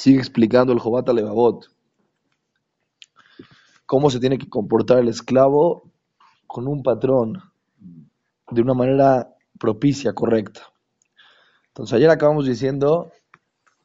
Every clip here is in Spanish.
sigue explicando el Jobata Levavot cómo se tiene que comportar el esclavo con un patrón de una manera propicia, correcta. Entonces ayer acabamos diciendo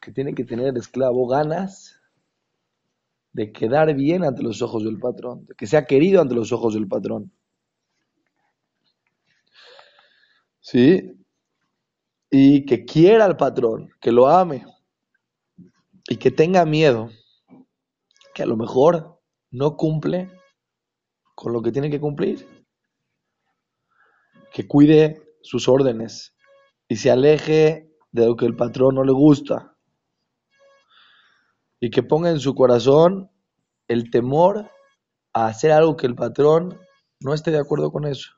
que tiene que tener el esclavo ganas de quedar bien ante los ojos del patrón, de que sea querido ante los ojos del patrón. ¿Sí? Y que quiera al patrón, que lo ame y que tenga miedo, que a lo mejor no cumple con lo que tiene que cumplir. Que cuide sus órdenes y se aleje de lo que el patrón no le gusta. Y que ponga en su corazón el temor a hacer algo que el patrón no esté de acuerdo con eso.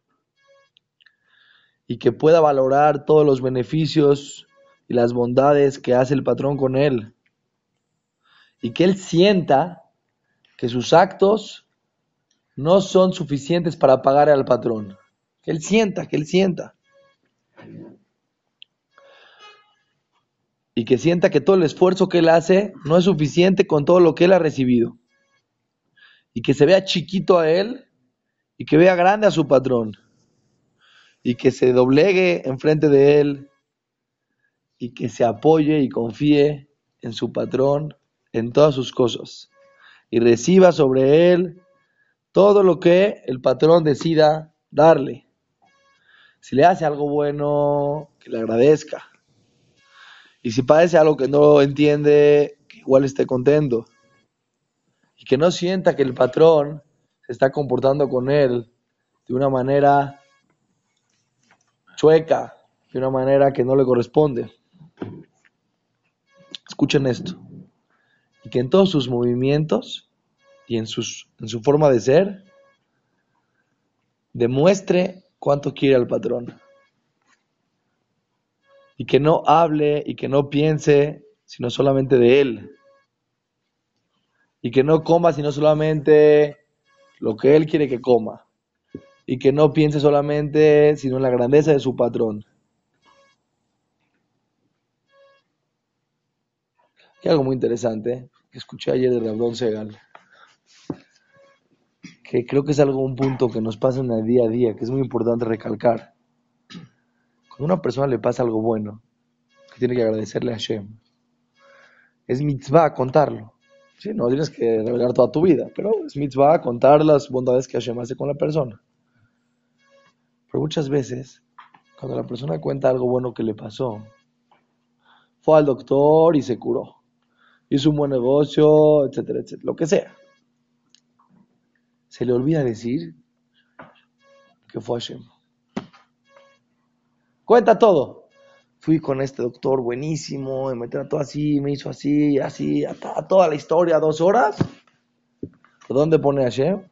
Y que pueda valorar todos los beneficios y las bondades que hace el patrón con él. Y que él sienta que sus actos no son suficientes para pagar al patrón. Que él sienta, que él sienta. Y que sienta que todo el esfuerzo que él hace no es suficiente con todo lo que él ha recibido. Y que se vea chiquito a él y que vea grande a su patrón. Y que se doblegue enfrente de él y que se apoye y confíe en su patrón en todas sus cosas y reciba sobre él todo lo que el patrón decida darle. Si le hace algo bueno, que le agradezca. Y si padece algo que no entiende, que igual esté contento. Y que no sienta que el patrón se está comportando con él de una manera chueca, de una manera que no le corresponde. Escuchen esto que en todos sus movimientos y en, sus, en su forma de ser demuestre cuánto quiere al patrón. Y que no hable y que no piense sino solamente de él. Y que no coma sino solamente lo que él quiere que coma. Y que no piense solamente sino en la grandeza de su patrón. Y algo muy interesante escuché ayer de Rabdón Segal, que creo que es algo, un punto que nos pasa en el día a día, que es muy importante recalcar. Cuando a una persona le pasa algo bueno, que tiene que agradecerle a Hashem, es mitzvah contarlo. ¿sí? No tienes que revelar toda tu vida, pero es mitzvah contar las bondades que Hashem hace con la persona. Pero muchas veces, cuando la persona cuenta algo bueno que le pasó, fue al doctor y se curó hizo un buen negocio, etcétera, etcétera, lo que sea. Se le olvida decir que fue Hashem. Cuenta todo. Fui con este doctor buenísimo, me trató así, me hizo así, así, a toda la historia, dos horas. ¿Dónde pone Hashem?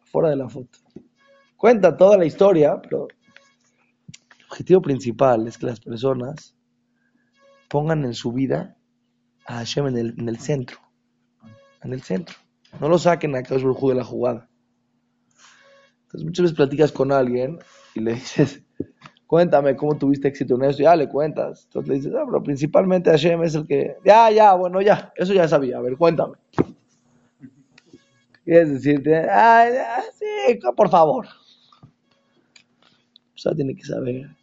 Fuera de la foto. Cuenta toda la historia, pero el objetivo principal es que las personas pongan en su vida a Hashem en el, en el centro. En el centro. No lo saquen a Kadosh Baruj de la jugada. Entonces muchas veces platicas con alguien y le dices, cuéntame cómo tuviste éxito en eso. Ya le cuentas. Entonces le dices, ah, pero principalmente Hashem es el que. Ya, ya, bueno, ya. Eso ya sabía. A ver, cuéntame. Quieres decirte, ah, sí, por favor. O sea, tiene que saber.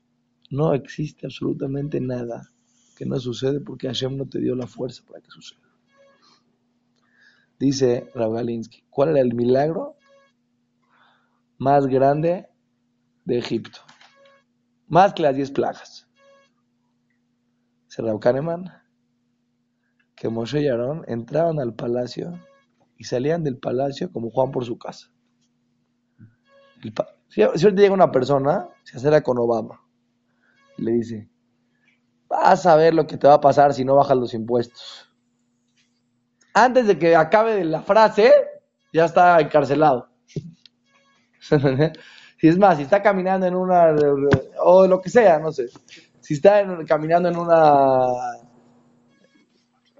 No existe absolutamente nada que no sucede porque Hashem no te dio la fuerza para que suceda. Dice Galinsky, ¿cuál era el milagro más grande de Egipto? Más que las diez plagas. Dice Rav Kahneman que Moshe y Aarón entraban al palacio y salían del palacio como Juan por su casa. si, ahorita llega una persona, se acerca con Obama y le dice, Vas a ver lo que te va a pasar si no bajas los impuestos. Antes de que acabe la frase, ya está encarcelado. si es más, si está caminando en una, o lo que sea, no sé. Si está caminando en una,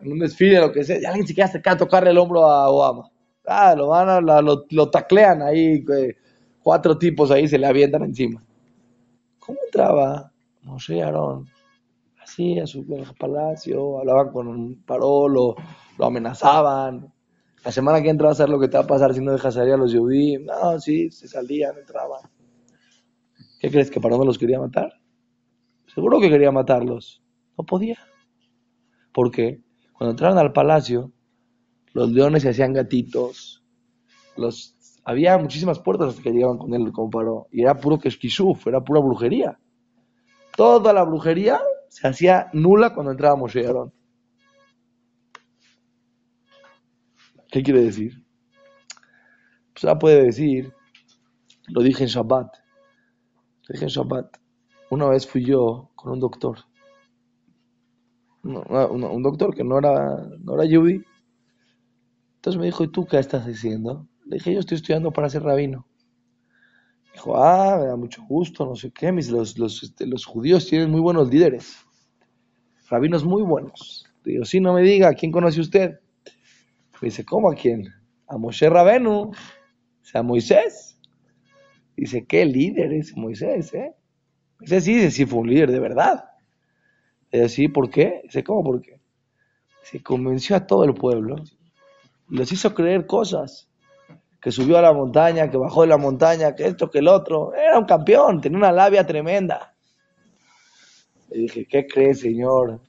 en un desfile, lo que sea, y alguien se quiere acercar a tocarle el hombro a Obama. Ah, lo van a, lo, taclean ahí, cuatro tipos ahí se le avientan encima. ¿Cómo entraba Moshe Aarón Sí, a su palacio, hablaban con un paró, lo, amenazaban. La semana que entra a saber lo que te va a pasar si no dejas salir a los judíos. No, sí, se salían, entraban. ¿Qué crees que Paró no los quería matar? Seguro que quería matarlos. No podía. ¿Por qué? Cuando entraron al palacio, los leones se hacían gatitos. Los, había muchísimas puertas hasta que llegaban con él como paró. Y era puro keshkishuf, era pura brujería. Toda la brujería se hacía nula cuando entraba Moshe y ¿Qué quiere decir? Pues ahora puede decir, lo dije en Shabbat, lo dije en Shabbat, una vez fui yo con un doctor, un, doctor que no era, no era Yudi, entonces me dijo, ¿y tú qué estás haciendo? Le dije, yo estoy estudiando para ser rabino. Dijo, ah, me da mucho gusto, no sé qué, mis, los, los, este, los judíos tienen muy buenos líderes rabinos muy buenos. Digo, sí, no me diga, ¿a quién conoce usted? Me dice, ¿cómo a quién? A Moshe Rabenu, a Moisés. Dice, ¿qué líder es Moisés? Eh? Dice, sí, sí fue un líder de verdad. Dice, sí, ¿por qué? Dice, ¿cómo por qué? Se convenció a todo el pueblo. Les hizo creer cosas. Que subió a la montaña, que bajó de la montaña, que esto, que el otro. Era un campeón, tenía una labia tremenda. Le dije, ¿qué cree, señor?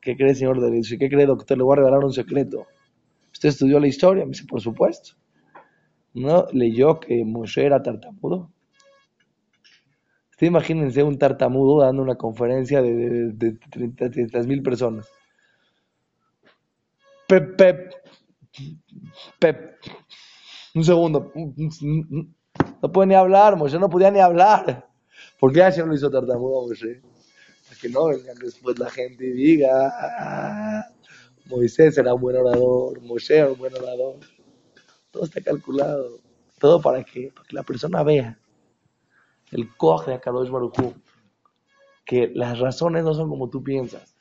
¿Qué cree, señor Derecho? ¿Qué cree, doctor? Le voy a regalar un secreto. ¿Usted estudió la historia? Me dice, por supuesto. ¿No leyó que Moshe era tartamudo? Usted imagínense un tartamudo dando una conferencia de, de, mil personas. Pep. Un segundo. No puede ni hablar, Moshe no podía ni hablar. ¿Por qué no lo hizo tartamudo Moshe? Que no vengan después la gente y diga, ah, Moisés era un buen orador, Moshe era un buen orador. Todo está calculado. ¿Todo para qué? Para que la persona vea el coje de Akadosh Baruchú. Que las razones no son como tú piensas.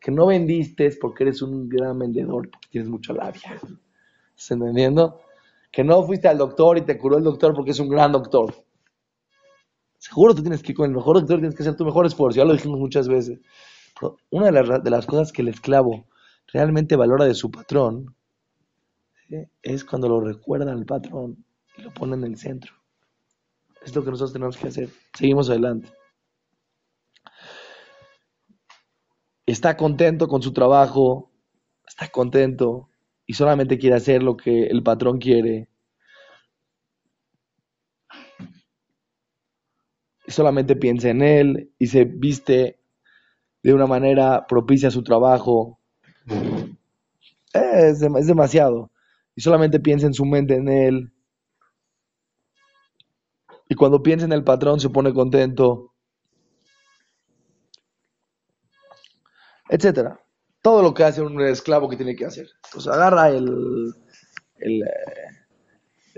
Que no vendiste porque eres un gran vendedor, porque tienes mucha labia. ¿Estás entendiendo? Que no fuiste al doctor y te curó el doctor porque es un gran doctor. Seguro tú tienes que con el mejor doctor, tienes que hacer tu mejor esfuerzo, ya lo dijimos muchas veces. una de las, de las cosas que el esclavo realmente valora de su patrón es cuando lo recuerda al patrón y lo pone en el centro. Es lo que nosotros tenemos que hacer. Seguimos adelante. Está contento con su trabajo, está contento y solamente quiere hacer lo que el patrón quiere solamente piensa en él y se viste de una manera propicia a su trabajo. Es, es demasiado. Y solamente piensa en su mente en él. Y cuando piensa en el patrón se pone contento. Etcétera. Todo lo que hace un esclavo que tiene que hacer. Pues agarra el, el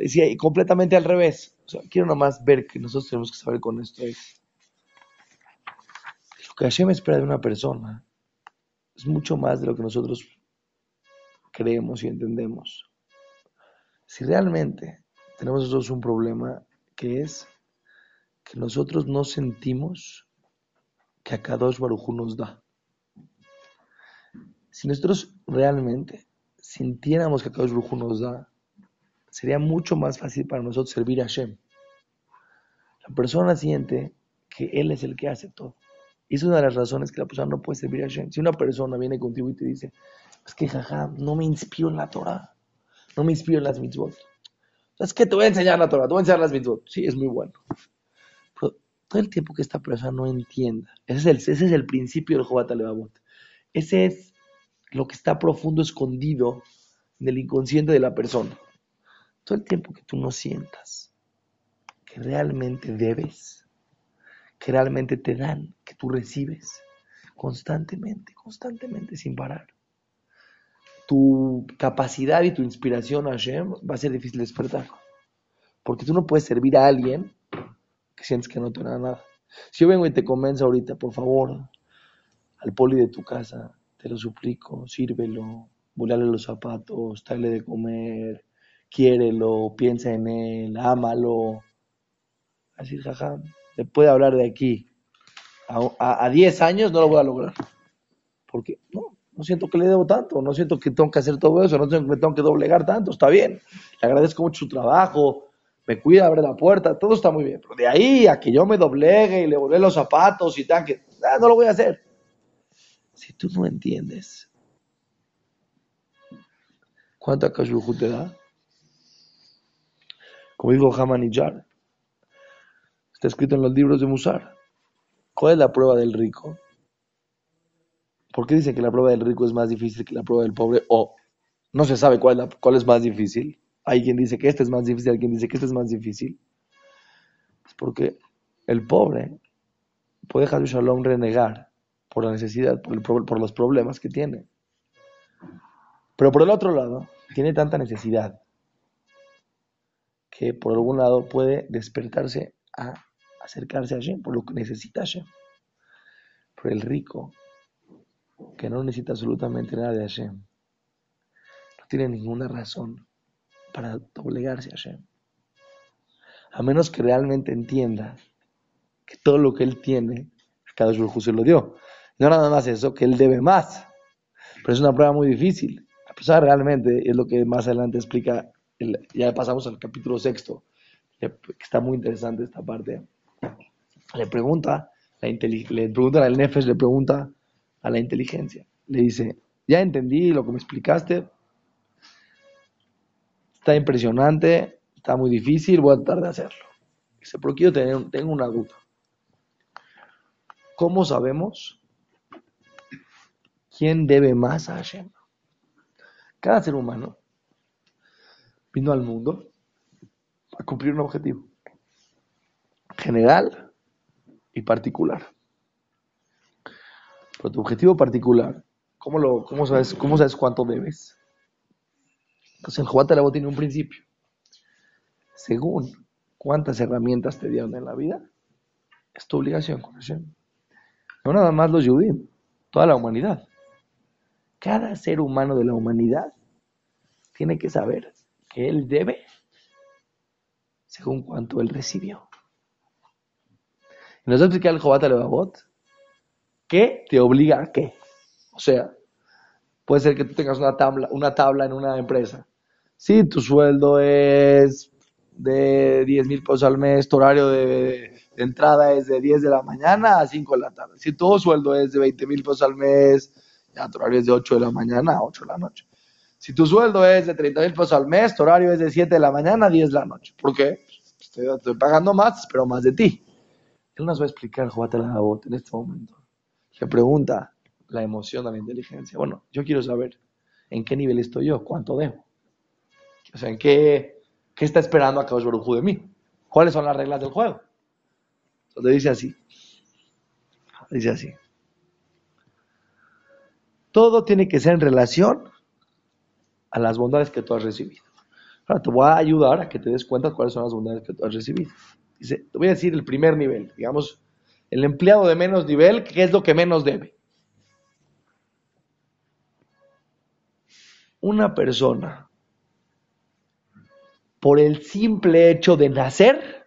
eh, completamente al revés quiero nomás ver que nosotros tenemos que saber con esto es lo que Hashem espera de una persona es mucho más de lo que nosotros creemos y entendemos. Si realmente tenemos nosotros un problema que es que nosotros no sentimos que a Kadosh Barujú nos da. Si nosotros realmente sintiéramos que Kadosh Barujú nos da, sería mucho más fácil para nosotros servir a Hashem. La persona siente que Él es el que hace todo. Y es una de las razones que la persona no puede servir a Hashem. Si una persona viene contigo y te dice, es que jaja, no me inspiro en la Torah, no me inspiro en las mitzvot. Es que te voy a enseñar la Torah, te voy a enseñar las mitzvot. Sí, es muy bueno. Pero todo el tiempo que esta persona no entienda, ese es el, ese es el principio del Jobat Levavot. Ese es lo que está profundo escondido en el inconsciente de la persona todo el tiempo que tú no sientas que realmente debes, que realmente te dan, que tú recibes constantemente, constantemente, sin parar. Tu capacidad y tu inspiración a Hashem va a ser difícil despertar. Porque tú no puedes servir a alguien que sientes que no te da nada. Si yo vengo y te convenzo ahorita, por favor, al poli de tu casa, te lo suplico, sírvelo, volale los zapatos, dale de comer, quiérelo, piensa en él, ámalo. Así, jaja, le puede hablar de aquí. A 10 años no lo voy a lograr. Porque no, no siento que le debo tanto, no siento que tengo que hacer todo eso, no siento que me tengo que doblegar tanto, está bien. Le agradezco mucho su trabajo, me cuida, abre la puerta, todo está muy bien. Pero de ahí a que yo me doblegue y le vuelve los zapatos y tal, que ah, no lo voy a hacer. Si tú no entiendes cuánto Akashbuhu te da, como dijo Hamanillar, está escrito en los libros de Musar. ¿Cuál es la prueba del rico? ¿Por qué dicen que la prueba del rico es más difícil que la prueba del pobre? O no se sabe cuál, es más difícil. Hay quien dice que este es más difícil, hay quien dice que este es más difícil. Es porque el pobre puede dejar Shalom renegar por la necesidad, por los problemas que tiene. Pero por el otro lado, tiene tanta necesidad que por algún lado puede despertarse a acercarse a Hashem, por lo que necesita Hashem. Pero el rico, que no necesita absolutamente nada de Hashem, no tiene ninguna razón para doblegarse a Hashem. A menos que realmente entienda que todo lo que él tiene, cada Baruj se lo dio. No nada más eso, que él debe más. Pero es una prueba muy difícil. A pesar realmente, es lo que más adelante explica, ya pasamos al capítulo sexto, que está muy interesante esta parte. Le pregunta, la le pregunta al Nefesh, le pregunta a la inteligencia. Le dice, ya entendí lo que me explicaste, está impresionante, está muy difícil, voy a tratar de hacerlo. Dice, pero quiero tener, tengo una duda. ¿Cómo sabemos quién debe más a Hashem? Cada ser humano vino al mundo a cumplir un objetivo general y particular. Pero tu objetivo particular, ¿cómo, lo, cómo, sabes, cómo sabes cuánto debes? Entonces el Juan tiene un principio. Según cuántas herramientas te dieron en la vida, es tu obligación. No nada más los judíos, toda la humanidad. Cada ser humano de la humanidad tiene que saber que él debe según cuánto él recibió. Y nos explica el Jobat Levavot ¿qué te obliga a qué? O sea, puede ser que tú tengas una tabla, una tabla en una empresa si tu sueldo es de 10 mil pesos al mes, tu horario de, entrada es de 10 de la mañana a 5 de la tarde. Si tu sueldo es de 20 mil pesos al mes, ya tu horario es de 8 de la mañana a 8 de la noche. Si tu sueldo es de 30 mil pesos al mes, tu horario es de 7 de la mañana a 10 de la noche. ¿Por qué? Estoy, pagando más, pero más de ti. Él nos va a explicar, la en este momento. Le pregunta la emoción a la inteligencia. Bueno, yo quiero saber en qué nivel estoy yo, cuánto debo. O sea, ¿en qué, qué está esperando a Kadosh Baruj de mí? ¿Cuáles son las reglas del juego? Entonces dice así. Dice así. Todo tiene que ser en relación a las bondades que tú has recibido. Ahora te voy a ayudar a que te des cuenta cuáles son las bondades que tú has recibido. Te voy a decir el primer nivel, digamos, el empleado de menos nivel, ¿qué es lo que menos debe? Una persona por el simple hecho de nacer,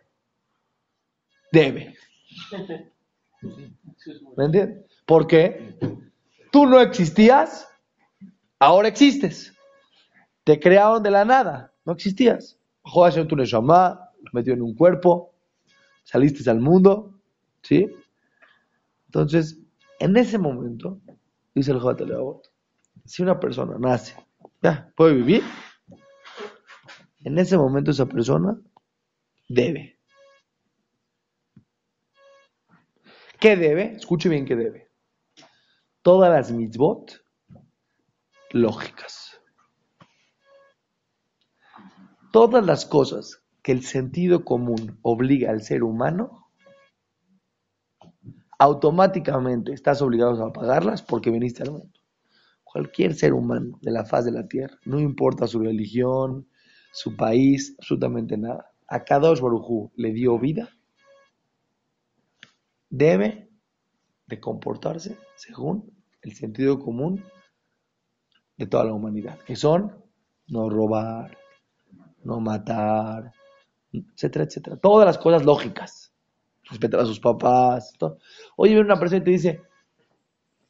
debe. ¿Me entiendes? Porque tú no existías, ahora existes. Te crearon de la nada, no existías. Joder, tu Neshama, lo metió en un cuerpo, saliste al mundo, ¿sí? Entonces, en ese momento, dice el Joder si una persona nace, ya, puede vivir, en ese momento esa persona debe. ¿Qué debe? Escuche bien qué debe. Todas las mitzvot lógicas. Todas las cosas que el sentido común obliga al ser humano, automáticamente estás obligado a pagarlas porque viniste al mundo. Cualquier ser humano de la faz de la tierra, no importa su religión, su país, absolutamente nada. A cada Barujú le dio vida, debe de comportarse según el sentido común de toda la humanidad, que son no robar, no matar, etcétera, etcétera. Todas las cosas lógicas. Respetar a sus papás. Todo. Oye, viene una persona y te dice,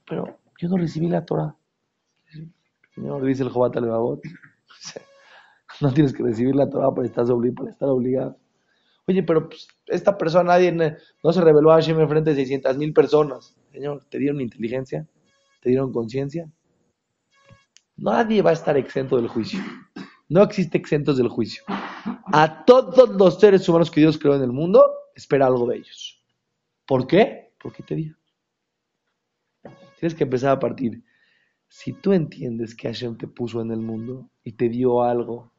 pero Yo no recibí la Torah. Señor, dice el Jobat Levavot. No tienes que recibir la Torah para estar, obligado. Oye, pero pues, esta persona, nadie no se reveló a Hashem en frente de 600 mil personas. Señor, ¿te dieron inteligencia? ¿Te dieron conciencia? Nadie va a estar exento del juicio. No existe exentos del juicio. A todos los seres humanos que Dios creó en el mundo, espera algo de ellos. ¿Por qué? Porque te dio. Tienes que empezar a partir. Si tú entiendes que Hashem te puso en el mundo y te dio algo,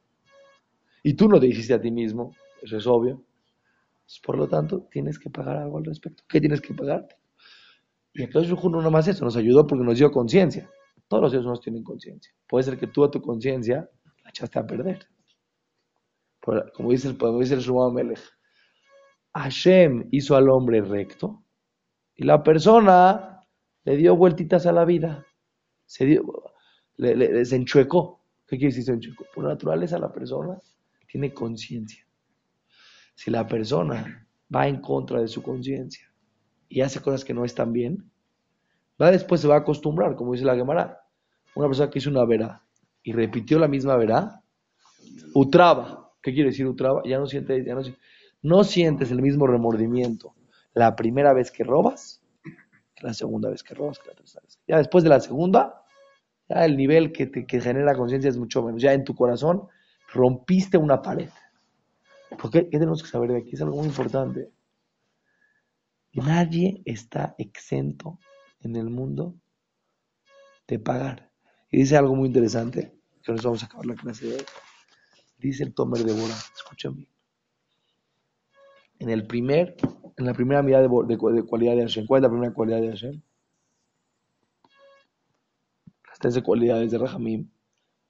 y tú no te hiciste a ti mismo, eso es obvio, pues, por lo tanto, tienes que pagar algo al respecto. ¿Qué tienes que pagar? Y entonces no nomás eso, nos ayudó porque nos dio conciencia. Todos los seres humanos tienen conciencia. Puede ser que tú a tu conciencia echaste a perder. como dice como el Melech, Hashem hizo al hombre recto y la persona le dio vueltitas a la vida. Se dio, le, se enchuecó. ¿Qué quiere decir se enchuecó? Por naturaleza la persona tiene conciencia. Si la persona va en contra de su conciencia y hace cosas que no están bien, va después se va a acostumbrar, como dice la Gemara. Una persona que hizo una vera y repitió la misma vera, utraba. ¿Qué quiere decir utraba? Ya no siente, ya no, no sientes el mismo remordimiento la primera vez que robas que la segunda vez que robas, que la tercera vez. Ya después de la segunda, ya el nivel que, te, que genera conciencia es mucho menos. Ya en tu corazón rompiste una pared. Porque ¿qué tenemos que saber de aquí? Es algo muy importante. Nadie está exento en el mundo de pagar. Y dice algo muy interesante, que nos vamos a acabar la clase de hoy. Dice el Tomer de Bora, escúchame. En el primer, en la primera mirada de, cualidad de Hashem, ¿cuál es la primera cualidad de Hashem? Las tres cualidades de Rahamim.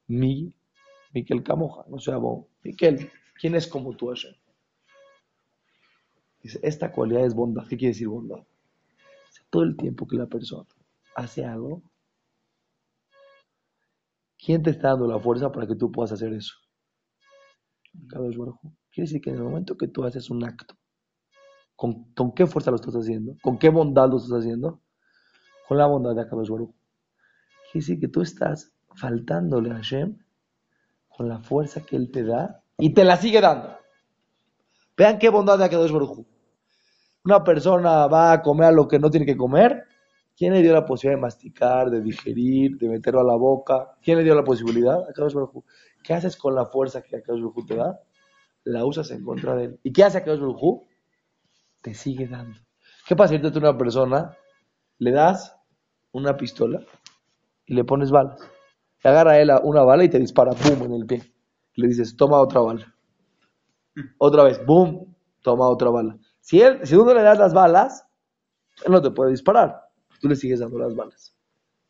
Mi, Miquel Camoja, no sea vos. Miquel, ¿quién es como tú, Hashem? Dice, esta cualidad es bondad. ¿Qué quiere decir bondad? Todo el tiempo que la persona hace algo, ¿quién te está dando la fuerza para que tú puedas hacer eso? Quiere decir que en el momento que tú haces un acto, ¿con, qué fuerza lo estás haciendo? ¿Con qué bondad lo estás haciendo? Con la bondad de Akadosh Baruch. Quiere decir que tú estás faltándole a Hashem con la fuerza que Él te da y te la sigue dando. Vean qué bondad de Akadosh Baruj Una persona va a comer lo que no tiene que comer. ¿Quién le dio la posibilidad de masticar, de digerir, de meterlo a la boca? ¿Quién le dio la posibilidad? ¿Qué haces con la fuerza que Akadosh te da? La usas en contra de él. ¿Y qué hace Akadosh Baruj Te sigue dando. ¿Qué pasa si tú una persona, le das una pistola y le pones balas? Le agarra a él una bala y te dispara, ¡pum!, en el pie. Le dices, toma otra bala. Otra vez, ¡boom! Toma otra bala. Si, él, si uno le das las balas, él no te puede disparar. Tú le sigues dando las balas.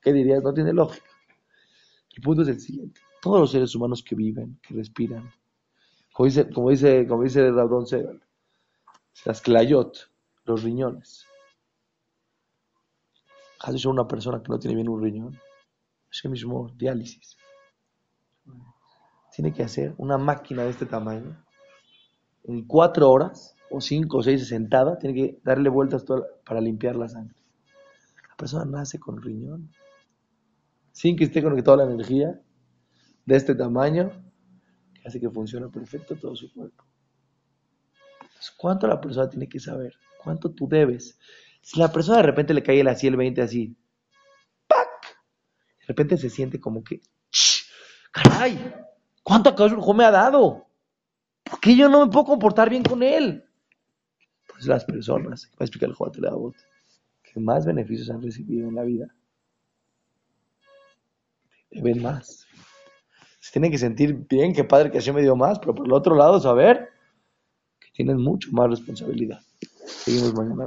¿Qué dirías? No tiene lógica. El punto es el siguiente. Todos los seres humanos que viven, que respiran, como dice, como dice, como Rabdon Segal, las clayot, los riñones. Has una persona que no tiene bien un riñón. Es mismo diálisis. Tiene que hacer una máquina de este tamaño en cuatro horas o cinco o seis sentada, tiene que darle vueltas para limpiar la sangre. Persona nace con riñón, sin que esté conectada la energía de este tamaño, que hace que funcione perfecto todo su cuerpo. ¿cuánto la persona tiene que saber? ¿Cuánto tú debes? Si la persona de repente le cae el así el 20 así, ¡pac! De repente se siente como que, ¡caray! ¿Cuánto me ha dado? ¿Por qué yo no me puedo comportar bien con él? Pues las personas, va a explicar el Joat que más beneficios han recibido en la vida, deben más. Se tienen que sentir bien, que padre que así me dio más, pero por el otro lado saber que tienen mucho más responsabilidad. Seguimos mañana.